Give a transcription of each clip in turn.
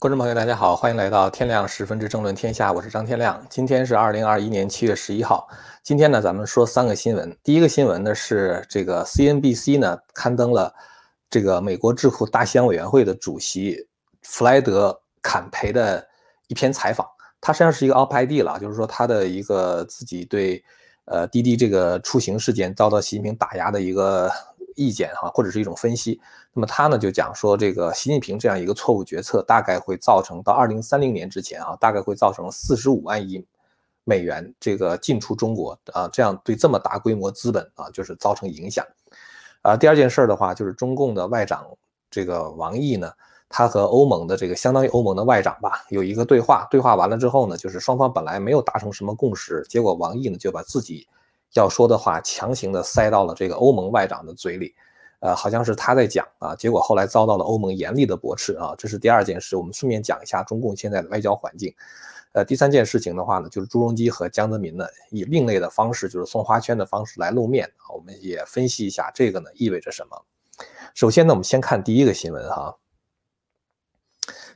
观众朋友，大家好，欢迎来到天亮十分之争论天下，我是张天亮。今天是二零二一年七月十一号。今天呢，咱们说三个新闻。第一个新闻呢是这个 CNBC 呢刊登了这个美国智库大西洋委员会的主席弗莱德坎培的一篇采访。他实际上是一个 op id 了，就是说他的一个自己对呃滴滴这个出行事件遭到习近平打压的一个意见哈，或者是一种分析。那么他呢就讲说，这个习近平这样一个错误决策，大概会造成到二零三零年之前啊，大概会造成四十五万亿美元这个进出中国啊，这样对这么大规模资本啊，就是造成影响。啊，第二件事的话，就是中共的外长这个王毅呢，他和欧盟的这个相当于欧盟的外长吧，有一个对话，对话完了之后呢，就是双方本来没有达成什么共识，结果王毅呢就把自己要说的话强行的塞到了这个欧盟外长的嘴里。呃，好像是他在讲啊，结果后来遭到了欧盟严厉的驳斥啊，这是第二件事。我们顺便讲一下中共现在的外交环境。呃，第三件事情的话呢，就是朱镕基和江泽民呢以另类的方式，就是送花圈的方式来露面啊。我们也分析一下这个呢意味着什么。首先呢，我们先看第一个新闻哈，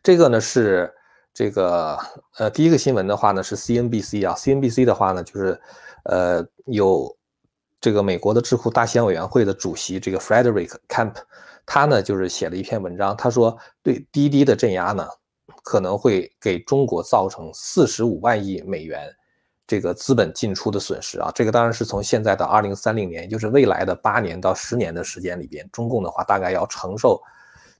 这个呢是这个呃第一个新闻的话呢是 CNBC 啊，CNBC 的话呢就是呃有。这个美国的智库大西洋委员会的主席这个 Frederick Camp，他呢就是写了一篇文章，他说对滴滴的镇压呢，可能会给中国造成四十五万亿美元这个资本进出的损失啊。这个当然是从现在到二零三零年，也就是未来的八年到十年的时间里边，中共的话大概要承受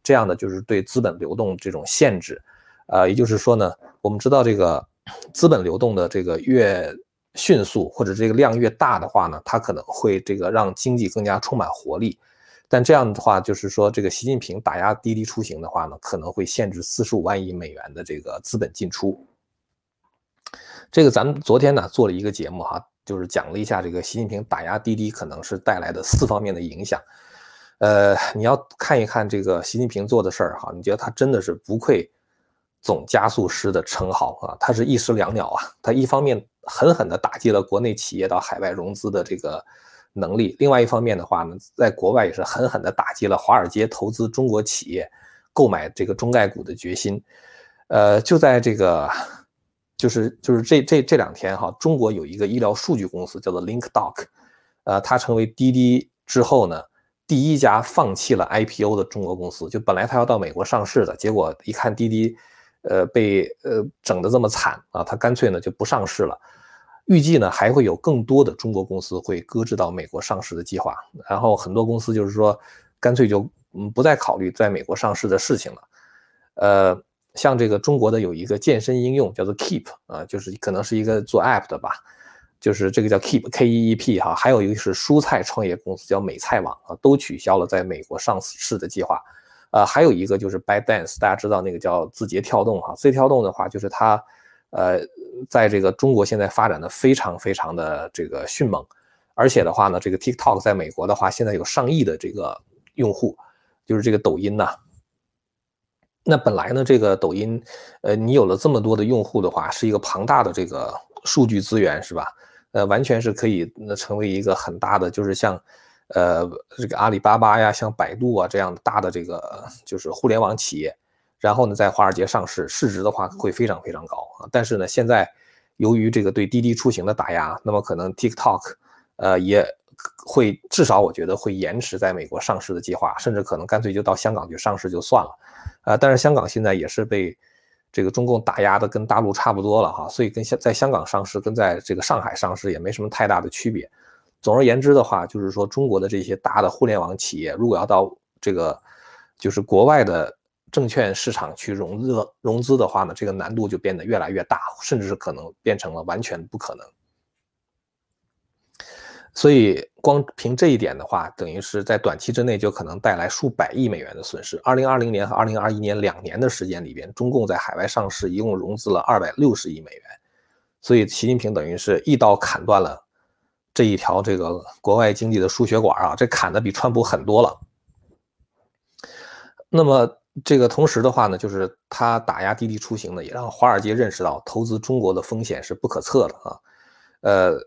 这样的就是对资本流动这种限制。呃，也就是说呢，我们知道这个资本流动的这个越。迅速或者这个量越大的话呢，它可能会这个让经济更加充满活力。但这样的话，就是说这个习近平打压滴滴出行的话呢，可能会限制四十五万亿美元的这个资本进出。这个咱们昨天呢做了一个节目哈，就是讲了一下这个习近平打压滴滴可能是带来的四方面的影响。呃，你要看一看这个习近平做的事儿哈，你觉得他真的是不愧总加速师的称号啊？他是一石两鸟啊，他一方面。狠狠地打击了国内企业到海外融资的这个能力。另外一方面的话呢，在国外也是狠狠地打击了华尔街投资中国企业、购买这个中概股的决心。呃，就在这个，就是就是这这这两天哈，中国有一个医疗数据公司叫做 LinkDoc，呃，它成为滴滴之后呢第一家放弃了 IPO 的中国公司。就本来它要到美国上市的，结果一看滴滴。呃，被呃整的这么惨啊，他干脆呢就不上市了。预计呢还会有更多的中国公司会搁置到美国上市的计划，然后很多公司就是说干脆就嗯不再考虑在美国上市的事情了。呃，像这个中国的有一个健身应用叫做 Keep 啊，就是可能是一个做 App 的吧，就是这个叫 Keep K E E P 哈，还有一个是蔬菜创业公司叫美菜网啊，都取消了在美国上市的计划。呃，还有一个就是 ByteDance，大家知道那个叫字节跳动哈，字节跳动的话就是它，呃，在这个中国现在发展的非常非常的这个迅猛，而且的话呢，这个 TikTok 在美国的话现在有上亿的这个用户，就是这个抖音呐。那本来呢，这个抖音，呃，你有了这么多的用户的话，是一个庞大的这个数据资源是吧？呃，完全是可以那成为一个很大的，就是像。呃，这个阿里巴巴呀，像百度啊这样的大的这个就是互联网企业，然后呢，在华尔街上市，市值的话会非常非常高啊。但是呢，现在由于这个对滴滴出行的打压，那么可能 TikTok，呃，也会至少我觉得会延迟在美国上市的计划，甚至可能干脆就到香港去上市就算了。啊，但是香港现在也是被这个中共打压的跟大陆差不多了哈，所以跟香在香港上市跟在这个上海上市也没什么太大的区别。总而言之的话，就是说中国的这些大的互联网企业，如果要到这个就是国外的证券市场去融资融资的话呢，这个难度就变得越来越大，甚至是可能变成了完全不可能。所以光凭这一点的话，等于是在短期之内就可能带来数百亿美元的损失。二零二零年和二零二一年两年的时间里边，中共在海外上市一共融资了二百六十亿美元，所以习近平等于是一刀砍断了。这一条这个国外经济的输血管啊，这砍的比川普狠多了。那么这个同时的话呢，就是他打压滴滴出行呢，也让华尔街认识到投资中国的风险是不可测的啊。呃，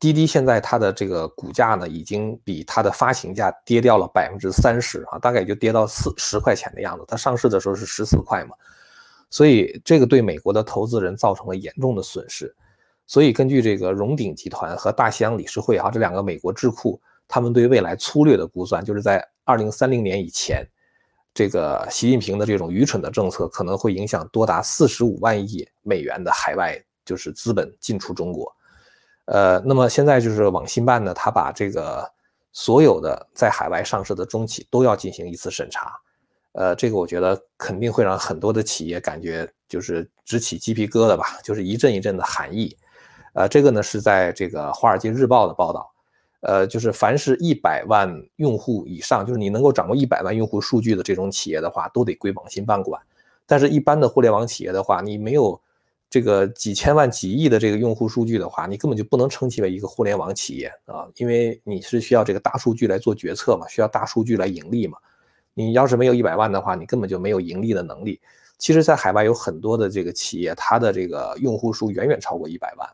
滴滴现在它的这个股价呢，已经比它的发行价跌掉了百分之三十啊，大概也就跌到四十块钱的样子。它上市的时候是十四块嘛，所以这个对美国的投资人造成了严重的损失。所以根据这个荣鼎集团和大西洋理事会啊这两个美国智库，他们对未来粗略的估算，就是在二零三零年以前，这个习近平的这种愚蠢的政策可能会影响多达四十五万亿美元的海外就是资本进出中国。呃，那么现在就是网信办呢，他把这个所有的在海外上市的中企都要进行一次审查。呃，这个我觉得肯定会让很多的企业感觉就是直起鸡皮疙瘩吧，就是一阵一阵的寒意。呃，这个呢是在这个《华尔街日报》的报道，呃，就是凡是一百万用户以上，就是你能够掌握一百万用户数据的这种企业的话，都得归网信办管。但是，一般的互联网企业的话，你没有这个几千万、几亿的这个用户数据的话，你根本就不能称其为一个互联网企业啊，因为你是需要这个大数据来做决策嘛，需要大数据来盈利嘛。你要是没有一百万的话，你根本就没有盈利的能力。其实，在海外有很多的这个企业，它的这个用户数远远超过一百万。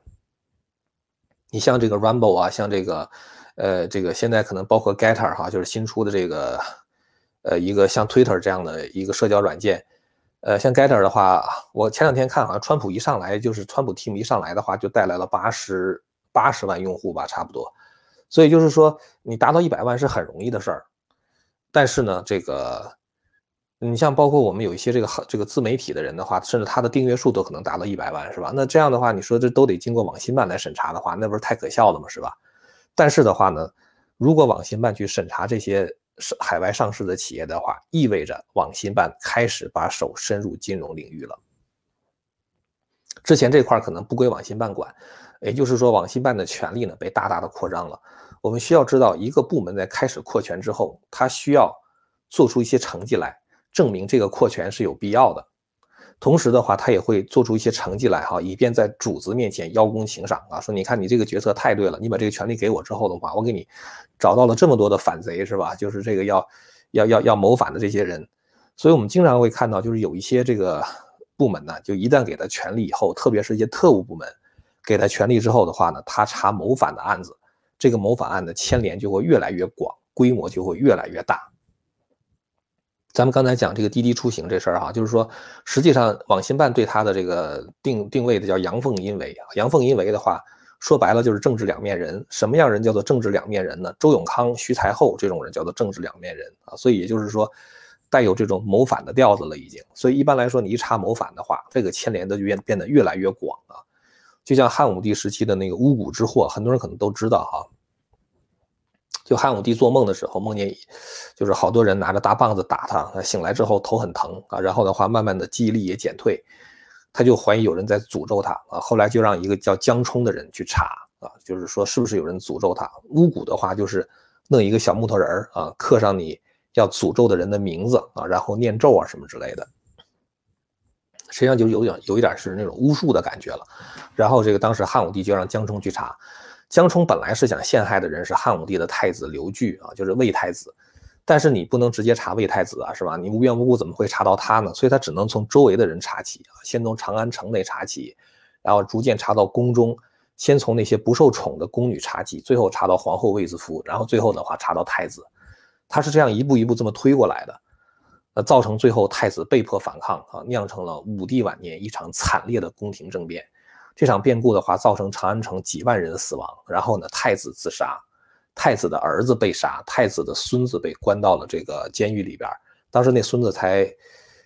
你像这个 Rumble 啊，像这个，呃，这个现在可能包括 Getter 哈，就是新出的这个，呃，一个像 Twitter 这样的一个社交软件。呃，像 Getter 的话，我前两天看好像川普一上来，就是川普 team 一上来的话，就带来了八十八十万用户吧，差不多。所以就是说，你达到一百万是很容易的事儿。但是呢，这个你像包括我们有一些这个这个自媒体的人的话，甚至他的订阅数都可能达到一百万，是吧？那这样的话，你说这都得经过网信办来审查的话，那不是太可笑了吗？是吧？但是的话呢，如果网信办去审查这些海外上市的企业的话，意味着网信办开始把手伸入金融领域了。之前这块可能不归网信办管，也就是说，网信办的权力呢被大大的扩张了。我们需要知道，一个部门在开始扩权之后，它需要做出一些成绩来，证明这个扩权是有必要的。同时的话，他也会做出一些成绩来，哈，以便在主子面前邀功请赏啊，说你看你这个决策太对了，你把这个权利给我之后的话，我给你找到了这么多的反贼，是吧？就是这个要要要要谋反的这些人。所以我们经常会看到，就是有一些这个部门呢，就一旦给他权力以后，特别是一些特务部门给他权力之后的话呢，他查谋反的案子。这个谋反案的牵连就会越来越广，规模就会越来越大。咱们刚才讲这个滴滴出行这事儿哈，就是说，实际上网信办对它的这个定定位的叫阳奉阴违。阳奉阴违的话，说白了就是政治两面人。什么样人叫做政治两面人呢？周永康、徐才厚这种人叫做政治两面人啊。所以也就是说，带有这种谋反的调子了已经。所以一般来说，你一查谋反的话，这个牵连的就变变得越来越广啊。就像汉武帝时期的那个巫蛊之祸，很多人可能都知道哈。就汉武帝做梦的时候，梦见就是好多人拿着大棒子打他，醒来之后头很疼啊，然后的话慢慢的记忆力也减退，他就怀疑有人在诅咒他啊。后来就让一个叫江冲的人去查啊，就是说是不是有人诅咒他。巫蛊的话就是弄一个小木头人啊，刻上你要诅咒的人的名字啊，然后念咒啊什么之类的。实际上就有点有一点是那种巫术的感觉了，然后这个当时汉武帝就让江冲去查，江冲本来是想陷害的人是汉武帝的太子刘据啊，就是魏太子，但是你不能直接查魏太子啊，是吧？你无缘无故怎么会查到他呢？所以他只能从周围的人查起啊，先从长安城内查起，然后逐渐查到宫中，先从那些不受宠的宫女查起，最后查到皇后卫子夫，然后最后的话查到太子，他是这样一步一步这么推过来的。呃，造成最后太子被迫反抗啊，酿成了武帝晚年一场惨烈的宫廷政变。这场变故的话，造成长安城几万人死亡。然后呢，太子自杀，太子的儿子被杀，太子的孙子被关到了这个监狱里边。当时那孙子才，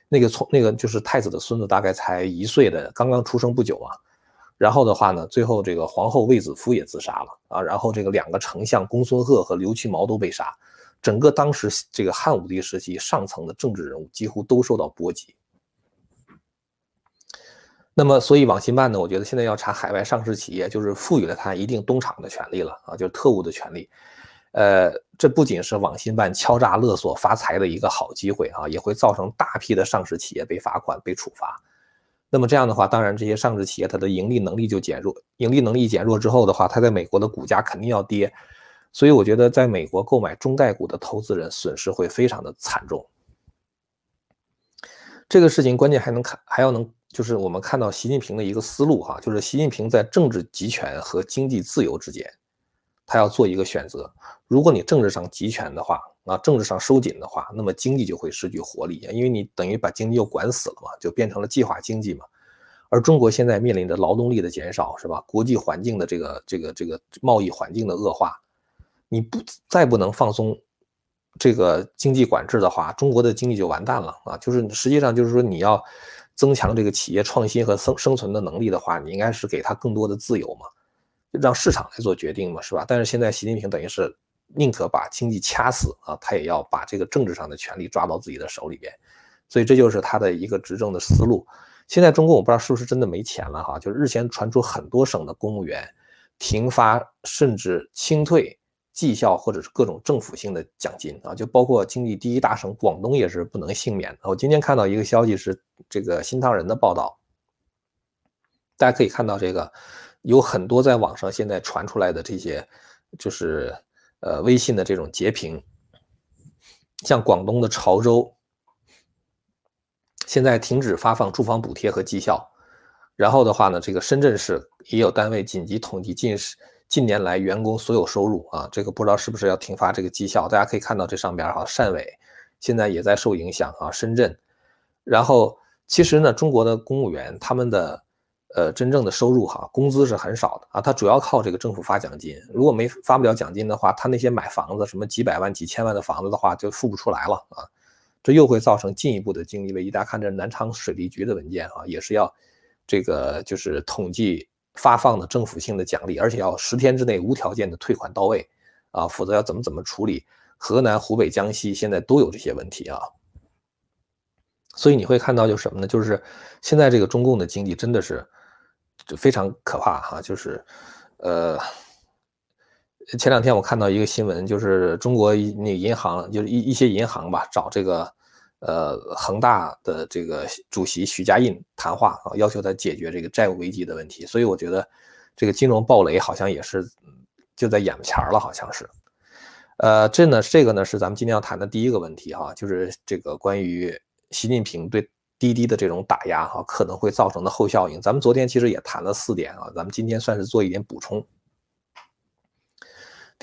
那个从那个就是太子的孙子，大概才一岁的，刚刚出生不久啊。然后的话呢，最后这个皇后卫子夫也自杀了啊。然后这个两个丞相公孙贺和刘屈毛都被杀。整个当时这个汉武帝时期上层的政治人物几乎都受到波及。那么，所以网信办呢，我觉得现在要查海外上市企业，就是赋予了他一定东厂的权利了啊，就是特务的权利。呃，这不仅是网信办敲诈勒索发财的一个好机会啊，也会造成大批的上市企业被罚款、被处罚。那么这样的话，当然这些上市企业它的盈利能力就减弱，盈利能力减弱之后的话，它在美国的股价肯定要跌。所以我觉得，在美国购买中概股的投资人损失会非常的惨重。这个事情关键还能看，还要能，就是我们看到习近平的一个思路哈，就是习近平在政治集权和经济自由之间，他要做一个选择。如果你政治上集权的话，啊，政治上收紧的话，那么经济就会失去活力，因为你等于把经济又管死了嘛，就变成了计划经济嘛。而中国现在面临着劳动力的减少，是吧？国际环境的这个这个这个贸易环境的恶化，你不再不能放松这个经济管制的话，中国的经济就完蛋了啊！就是实际上就是说你要增强这个企业创新和生生存的能力的话，你应该是给他更多的自由嘛，让市场来做决定嘛，是吧？但是现在习近平等于是。宁可把经济掐死啊，他也要把这个政治上的权利抓到自己的手里边，所以这就是他的一个执政的思路。现在中共我不知道是不是真的没钱了哈，就是日前传出很多省的公务员停发甚至清退绩效或者是各种政府性的奖金啊，就包括经济第一大省广东也是不能幸免。我今天看到一个消息是这个新唐人的报道，大家可以看到这个有很多在网上现在传出来的这些就是。呃，微信的这种截屏，像广东的潮州，现在停止发放住房补贴和绩效。然后的话呢，这个深圳市也有单位紧急统计近近年来员工所有收入啊，这个不知道是不是要停发这个绩效。大家可以看到这上边哈，汕尾现在也在受影响啊，深圳。然后其实呢，中国的公务员他们的。呃，真正的收入哈，工资是很少的啊，他主要靠这个政府发奖金。如果没发不了奖金的话，他那些买房子，什么几百万、几千万的房子的话，就付不出来了啊。这又会造成进一步的经济危机。大家看这南昌水利局的文件啊，也是要这个就是统计发放的政府性的奖励，而且要十天之内无条件的退款到位啊，否则要怎么怎么处理。河南、湖北、江西现在都有这些问题啊。所以你会看到就是什么呢？就是现在这个中共的经济真的是。就非常可怕哈，就是，呃，前两天我看到一个新闻，就是中国那银行，就是一一些银行吧，找这个呃恒大的这个主席许家印谈话啊，要求他解决这个债务危机的问题。所以我觉得这个金融暴雷好像也是就在眼前了，好像是。呃，这呢，这个呢是咱们今天要谈的第一个问题哈，就是这个关于习近平对。滴滴的这种打压哈，可能会造成的后效应，咱们昨天其实也谈了四点啊，咱们今天算是做一点补充。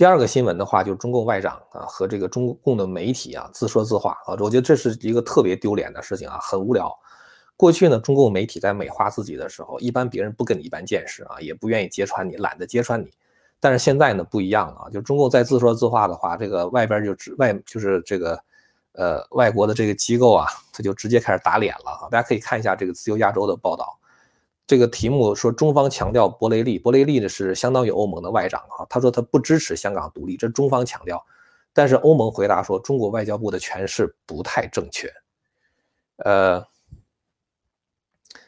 第二个新闻的话，就是中共外长啊和这个中共的媒体啊自说自话啊，我觉得这是一个特别丢脸的事情啊，很无聊。过去呢，中共媒体在美化自己的时候，一般别人不跟你一般见识啊，也不愿意揭穿你，懒得揭穿你。但是现在呢不一样了啊，就中共在自说自话的话，这个外边就直外就是这个。呃，外国的这个机构啊，他就直接开始打脸了啊！大家可以看一下这个自由亚洲的报道，这个题目说中方强调博雷利，博雷利呢是相当于欧盟的外长啊，他说他不支持香港独立，这中方强调，但是欧盟回答说中国外交部的诠释不太正确。呃，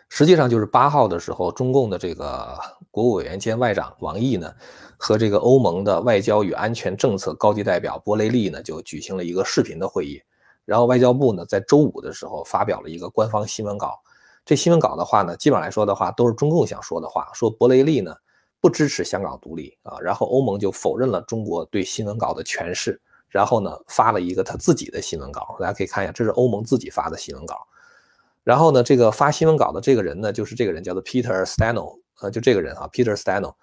实际上就是八号的时候，中共的这个国务委员兼外长王毅呢。和这个欧盟的外交与安全政策高级代表博雷利呢，就举行了一个视频的会议。然后外交部呢，在周五的时候发表了一个官方新闻稿。这新闻稿的话呢，基本上来说的话，都是中共想说的话。说博雷利呢不支持香港独立啊，然后欧盟就否认了中国对新闻稿的诠释，然后呢发了一个他自己的新闻稿。大家可以看一下，这是欧盟自己发的新闻稿。然后呢，这个发新闻稿的这个人呢，就是这个人叫做 Peter Stano，呃，就这个人啊，Peter Stano。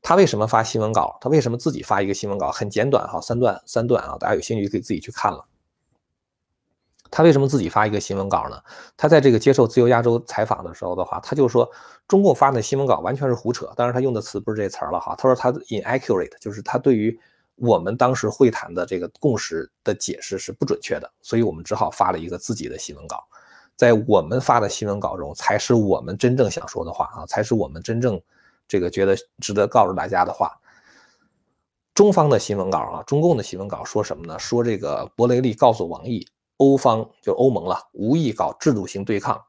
他为什么发新闻稿？他为什么自己发一个新闻稿？很简短哈，三段三段啊，大家有兴趣可以自己去看了。他为什么自己发一个新闻稿呢？他在这个接受自由亚洲采访的时候的话，他就说中共发的新闻稿完全是胡扯。当然他用的词不是这词儿了哈，他说他 inaccurate，就是他对于我们当时会谈的这个共识的解释是不准确的，所以我们只好发了一个自己的新闻稿。在我们发的新闻稿中，才是我们真正想说的话啊，才是我们真正。这个觉得值得告诉大家的话，中方的新闻稿啊，中共的新闻稿说什么呢？说这个博雷利告诉王毅，欧方就欧盟了，无意搞制度性对抗，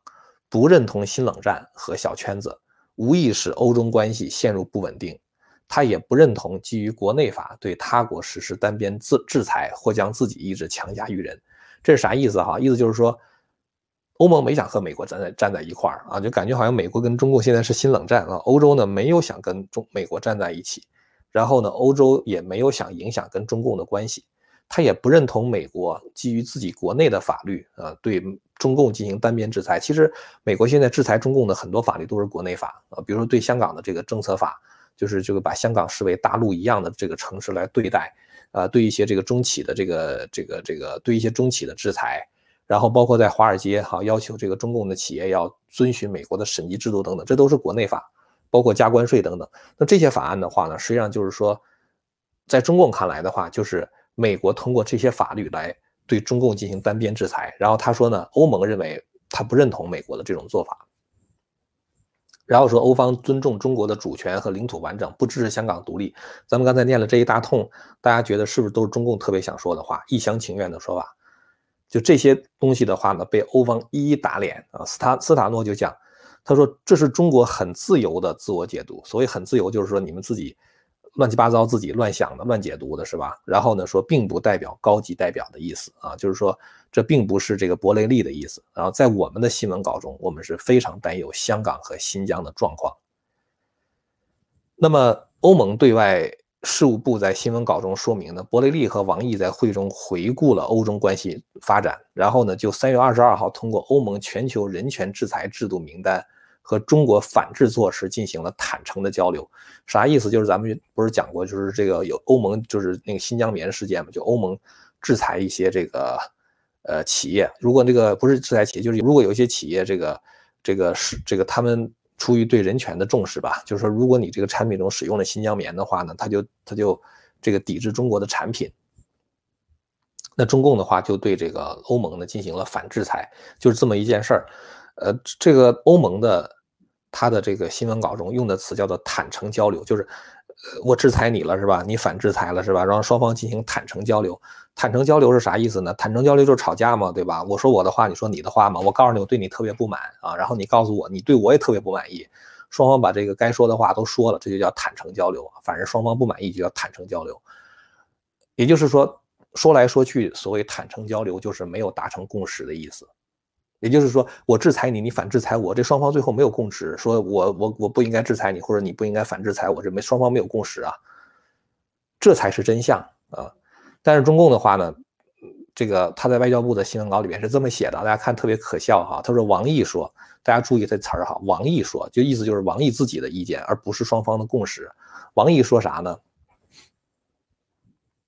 不认同新冷战和小圈子，无意使欧中关系陷入不稳定。他也不认同基于国内法对他国实施单边制制裁或将自己意志强加于人。这是啥意思哈？意思就是说。欧盟没想和美国站在站在一块儿啊，就感觉好像美国跟中共现在是新冷战啊。欧洲呢没有想跟中美国站在一起，然后呢，欧洲也没有想影响跟中共的关系，他也不认同美国基于自己国内的法律啊对中共进行单边制裁。其实美国现在制裁中共的很多法律都是国内法啊，比如说对香港的这个政策法，就是这个把香港视为大陆一样的这个城市来对待，啊，对一些这个中企的这个这个这个对一些中企的制裁，然后包括在华尔街哈要求这个中共的企业要遵循美国的审计制度等等，这都是国内法，包括加关税等等。那这些法案的话呢，实际上就是说，在中共看来的话，就是美国通过这些法律来对中共进行单边制裁。然后他说呢，欧盟认为他不认同美国的这种做法。然后说欧方尊重中国的主权和领土完整，不支持香港独立。咱们刚才念了这一大通，大家觉得是不是都是中共特别想说的话，一厢情愿的说法？就这些东西的话呢，被欧方一一打脸啊。斯塔斯塔诺就讲，他说这是中国很自由的自我解读，所谓很自由，就是说你们自己。乱七八糟自己乱想的、乱解读的是吧？然后呢，说并不代表高级代表的意思啊，就是说这并不是这个伯雷利的意思。然后在我们的新闻稿中，我们是非常担忧香港和新疆的状况。那么欧盟对外事务部在新闻稿中说明呢，伯雷利和王毅在会中回顾了欧中关系发展，然后呢，就三月二十二号通过欧盟全球人权制裁制度名单。和中国反制措施进行了坦诚的交流，啥意思？就是咱们不是讲过，就是这个有欧盟，就是那个新疆棉事件嘛，就欧盟制裁一些这个呃企业，如果这个不是制裁企业，就是如果有一些企业这个这个是这个他们出于对人权的重视吧，就是说如果你这个产品中使用了新疆棉的话呢，他就他就这个抵制中国的产品，那中共的话就对这个欧盟呢进行了反制裁，就是这么一件事儿。呃，这个欧盟的他的这个新闻稿中用的词叫做坦诚交流，就是呃我制裁你了是吧？你反制裁了是吧？然后双方进行坦诚交流。坦诚交流是啥意思呢？坦诚交流就是吵架嘛，对吧？我说我的话，你说你的话嘛。我告诉你，我对你特别不满啊，然后你告诉我，你对我也特别不满意。双方把这个该说的话都说了，这就叫坦诚交流。反正双方不满意就叫坦诚交流。也就是说，说来说去，所谓坦诚交流就是没有达成共识的意思。也就是说，我制裁你，你反制裁我，这双方最后没有共识，说我我我不应该制裁你，或者你不应该反制裁我，这没双方没有共识啊，这才是真相啊。但是中共的话呢，这个他在外交部的新闻稿里面是这么写的，大家看特别可笑哈。他说王毅说，大家注意这词儿哈，王毅说，就意思就是王毅自己的意见，而不是双方的共识。王毅说啥呢？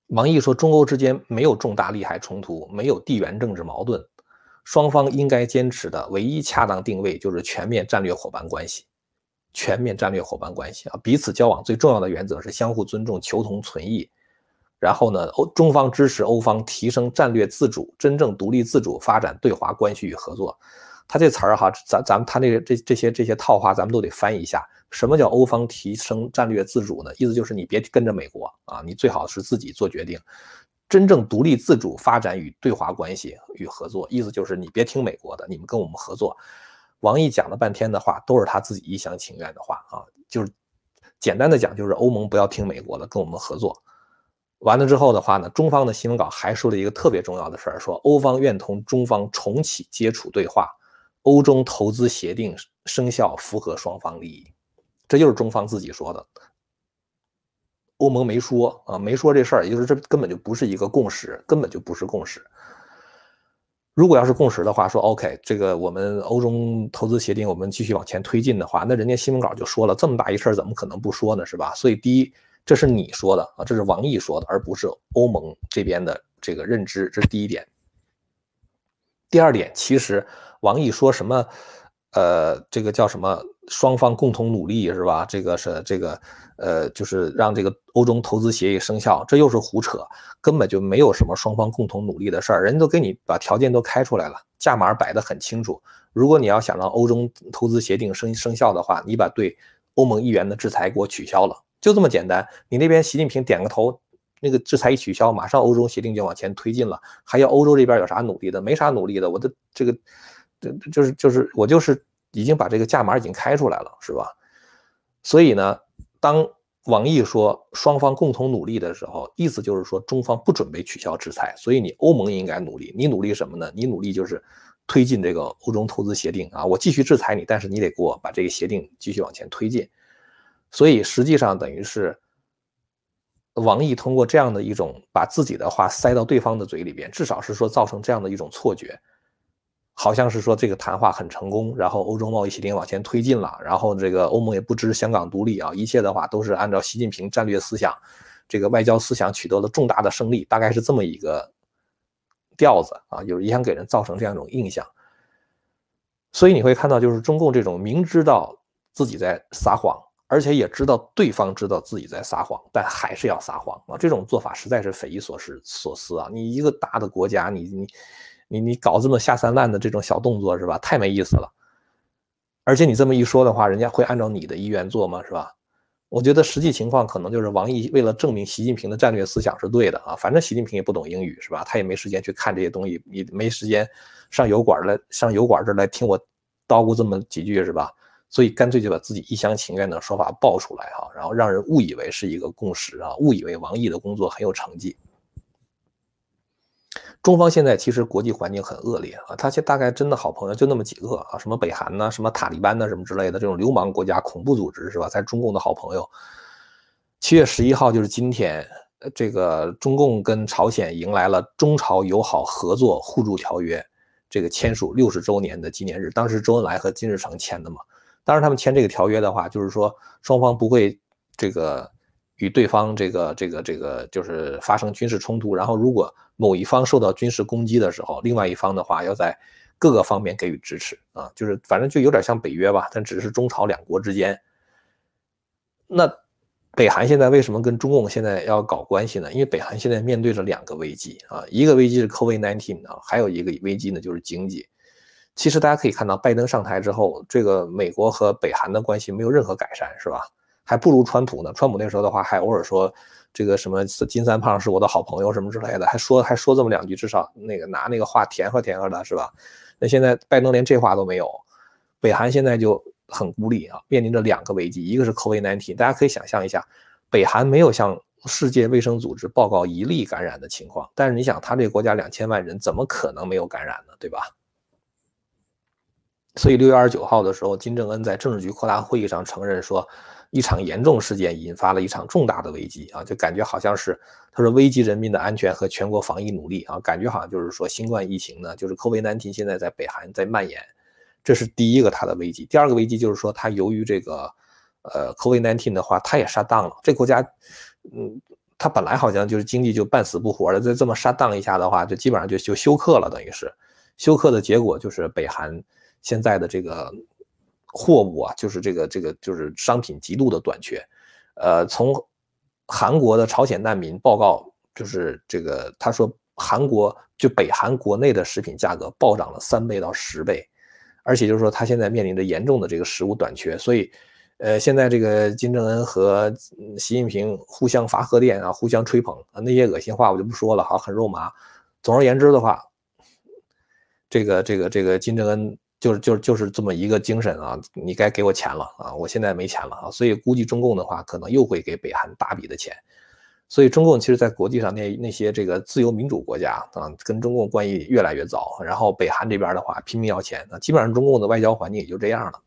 王毅说，中欧之间没有重大利害冲突，没有地缘政治矛盾。双方应该坚持的唯一恰当定位就是全面战略伙伴关系，全面战略伙伴关系啊，彼此交往最重要的原则是相互尊重、求同存异。然后呢，欧中方支持欧方提升战略自主，真正独立自主发展对华关系与合作。他这词儿哈，咱咱们他那个这这些这些套话，咱们都得翻译一下。什么叫欧方提升战略自主呢？意思就是你别跟着美国啊，你最好是自己做决定。真正独立自主发展与对华关系与合作，意思就是你别听美国的，你们跟我们合作。王毅讲了半天的话，都是他自己一厢情愿的话啊，就是简单的讲，就是欧盟不要听美国的，跟我们合作。完了之后的话呢，中方的新闻稿还说了一个特别重要的事儿，说欧方愿同中方重启接触对话，欧中投资协定生效符合双方利益，这就是中方自己说的。欧盟没说啊，没说这事儿，也就是这根本就不是一个共识，根本就不是共识。如果要是共识的话，说 OK，这个我们欧中投资协定我们继续往前推进的话，那人家新闻稿就说了这么大一事儿，怎么可能不说呢？是吧？所以第一，这是你说的啊，这是王毅说的，而不是欧盟这边的这个认知，这是第一点。第二点，其实王毅说什么，呃，这个叫什么？双方共同努力是吧？这个是这个，呃，就是让这个欧中投资协议生效，这又是胡扯，根本就没有什么双方共同努力的事儿，人家都给你把条件都开出来了，价码摆得很清楚。如果你要想让欧中投资协定生生效的话，你把对欧盟议员的制裁给我取消了，就这么简单。你那边习近平点个头，那个制裁一取消，马上欧中协定就往前推进了。还要欧洲这边有啥努力的？没啥努力的，我的这个，这就是就是我就是。已经把这个价码已经开出来了，是吧？所以呢，当网易说双方共同努力的时候，意思就是说中方不准备取消制裁，所以你欧盟应该努力。你努力什么呢？你努力就是推进这个欧中投资协定啊！我继续制裁你，但是你得给我把这个协定继续往前推进。所以实际上等于是王毅通过这样的一种把自己的话塞到对方的嘴里边，至少是说造成这样的一种错觉。好像是说这个谈话很成功，然后欧洲贸易协定往前推进了，然后这个欧盟也不支持香港独立啊，一切的话都是按照习近平战略思想，这个外交思想取得了重大的胜利，大概是这么一个调子啊，就是也想给人造成这样一种印象。所以你会看到，就是中共这种明知道自己在撒谎，而且也知道对方知道自己在撒谎，但还是要撒谎啊，这种做法实在是匪夷所思所思啊！你一个大的国家，你你。你你搞这么下三滥的这种小动作是吧？太没意思了。而且你这么一说的话，人家会按照你的意愿做吗？是吧？我觉得实际情况可能就是王毅为了证明习近平的战略思想是对的啊，反正习近平也不懂英语是吧？他也没时间去看这些东西，也没时间上油管来上油管这来听我叨咕这么几句是吧？所以干脆就把自己一厢情愿的说法爆出来哈，然后让人误以为是一个共识啊，误以为王毅的工作很有成绩。中方现在其实国际环境很恶劣啊，他现大概真的好朋友就那么几个啊，什么北韩呢，什么塔利班呢，什么之类的这种流氓国家、恐怖组织是吧？在中共的好朋友。七月十一号就是今天，这个中共跟朝鲜迎来了中朝友好合作互助条约这个签署六十周年的纪念日。当时周恩来和金日成签的嘛。当时他们签这个条约的话，就是说双方不会这个。与对方这个这个这个就是发生军事冲突，然后如果某一方受到军事攻击的时候，另外一方的话要在各个方面给予支持啊，就是反正就有点像北约吧，但只是中朝两国之间。那北韩现在为什么跟中共现在要搞关系呢？因为北韩现在面对着两个危机啊，一个危机是 COVID-19 啊，还有一个危机呢就是经济。其实大家可以看到，拜登上台之后，这个美国和北韩的关系没有任何改善，是吧？还不如川普呢。川普那时候的话，还偶尔说这个什么金三胖是我的好朋友什么之类的，还说还说这么两句，至少那个拿那个话甜和甜和的，是吧？那现在拜登连这话都没有，北韩现在就很孤立啊，面临着两个危机，一个是 COVID-19，大家可以想象一下，北韩没有向世界卫生组织报告一例感染的情况，但是你想，他这个国家两千万人，怎么可能没有感染呢？对吧？所以六月二十九号的时候，金正恩在政治局扩大会议上承认说。一场严重事件引发了一场重大的危机啊，就感觉好像是他说危及人民的安全和全国防疫努力啊，感觉好像就是说新冠疫情呢，就是 COVID-19 现在在北韩在蔓延，这是第一个他的危机。第二个危机就是说他由于这个呃 COVID-19 的话，他也杀档了。这国家嗯，他本来好像就是经济就半死不活的，再这么杀档一下的话，就基本上就就休克了，等于是休克的结果就是北韩现在的这个。货物啊，就是这个这个就是商品极度的短缺，呃，从韩国的朝鲜难民报告，就是这个他说韩国就北韩国内的食品价格暴涨了三倍到十倍，而且就是说他现在面临着严重的这个食物短缺，所以，呃，现在这个金正恩和习近平互相发贺电啊，互相吹捧啊，那些恶心话我就不说了哈，很肉麻。总而言之的话，这个这个这个金正恩。就是就是就是这么一个精神啊！你该给我钱了啊！我现在没钱了啊！所以估计中共的话，可能又会给北韩大笔的钱。所以中共其实，在国际上那那些这个自由民主国家啊，跟中共关系越来越糟。然后北韩这边的话，拼命要钱啊，基本上中共的外交环境也就这样了。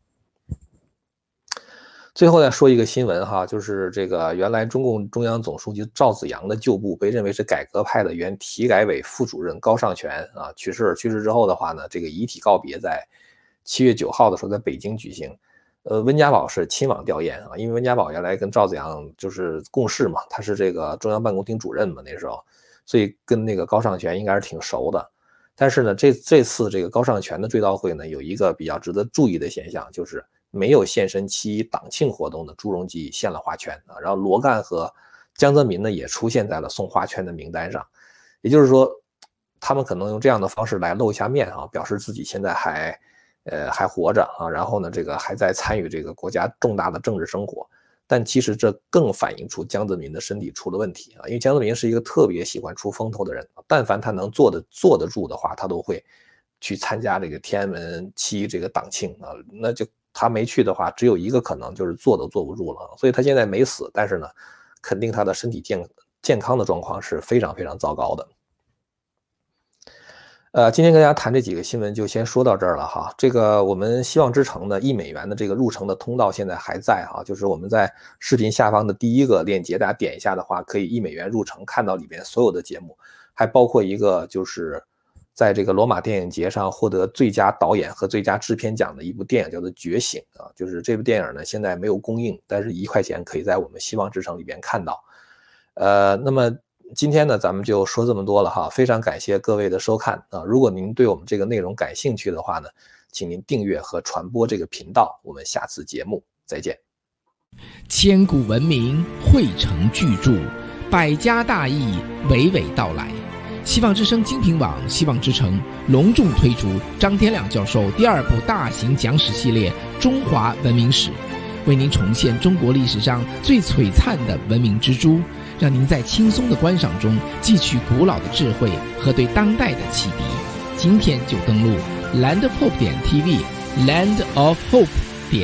最后再说一个新闻哈，就是这个原来中共中央总书记赵紫阳的旧部，被认为是改革派的原体改委副主任高尚全啊去世。去世之后的话呢，这个遗体告别在。七月九号的时候，在北京举行，呃，温家宝是亲往吊唁啊，因为温家宝原来跟赵子阳就是共事嘛，他是这个中央办公厅主任嘛，那时候，所以跟那个高尚全应该是挺熟的。但是呢，这这次这个高尚全的追悼会呢，有一个比较值得注意的现象，就是没有现身七一党庆活动的朱镕基献了花圈啊，然后罗干和江泽民呢也出现在了送花圈的名单上，也就是说，他们可能用这样的方式来露一下面啊，表示自己现在还。呃，还活着啊，然后呢，这个还在参与这个国家重大的政治生活，但其实这更反映出江泽民的身体出了问题啊，因为江泽民是一个特别喜欢出风头的人，但凡他能坐得坐得住的话，他都会去参加这个天安门七这个党庆啊，那就他没去的话，只有一个可能就是坐都坐不住了，所以他现在没死，但是呢，肯定他的身体健健康的状况是非常非常糟糕的。呃，今天跟大家谈这几个新闻就先说到这儿了哈。这个我们希望之城的一美元的这个入城的通道现在还在哈，就是我们在视频下方的第一个链接，大家点一下的话，可以一美元入城看到里边所有的节目，还包括一个就是在这个罗马电影节上获得最佳导演和最佳制片奖的一部电影，叫做《觉醒》啊，就是这部电影呢，现在没有公映，但是一块钱可以在我们希望之城里边看到。呃，那么今天呢，咱们就说这么多了哈，非常感谢各位的收看啊！如果您对我们这个内容感兴趣的话呢，请您订阅和传播这个频道。我们下次节目再见。千古文明汇成巨著，百家大义娓娓道来。希望之声精品网、希望之城隆重推出张天亮教授第二部大型讲史系列《中华文明史》，为您重现中国历史上最璀璨的文明之珠，让您在轻松的观赏中汲取古老的智慧和对当代的启迪。今天就登录 land pope 点 TV，Land of Hope。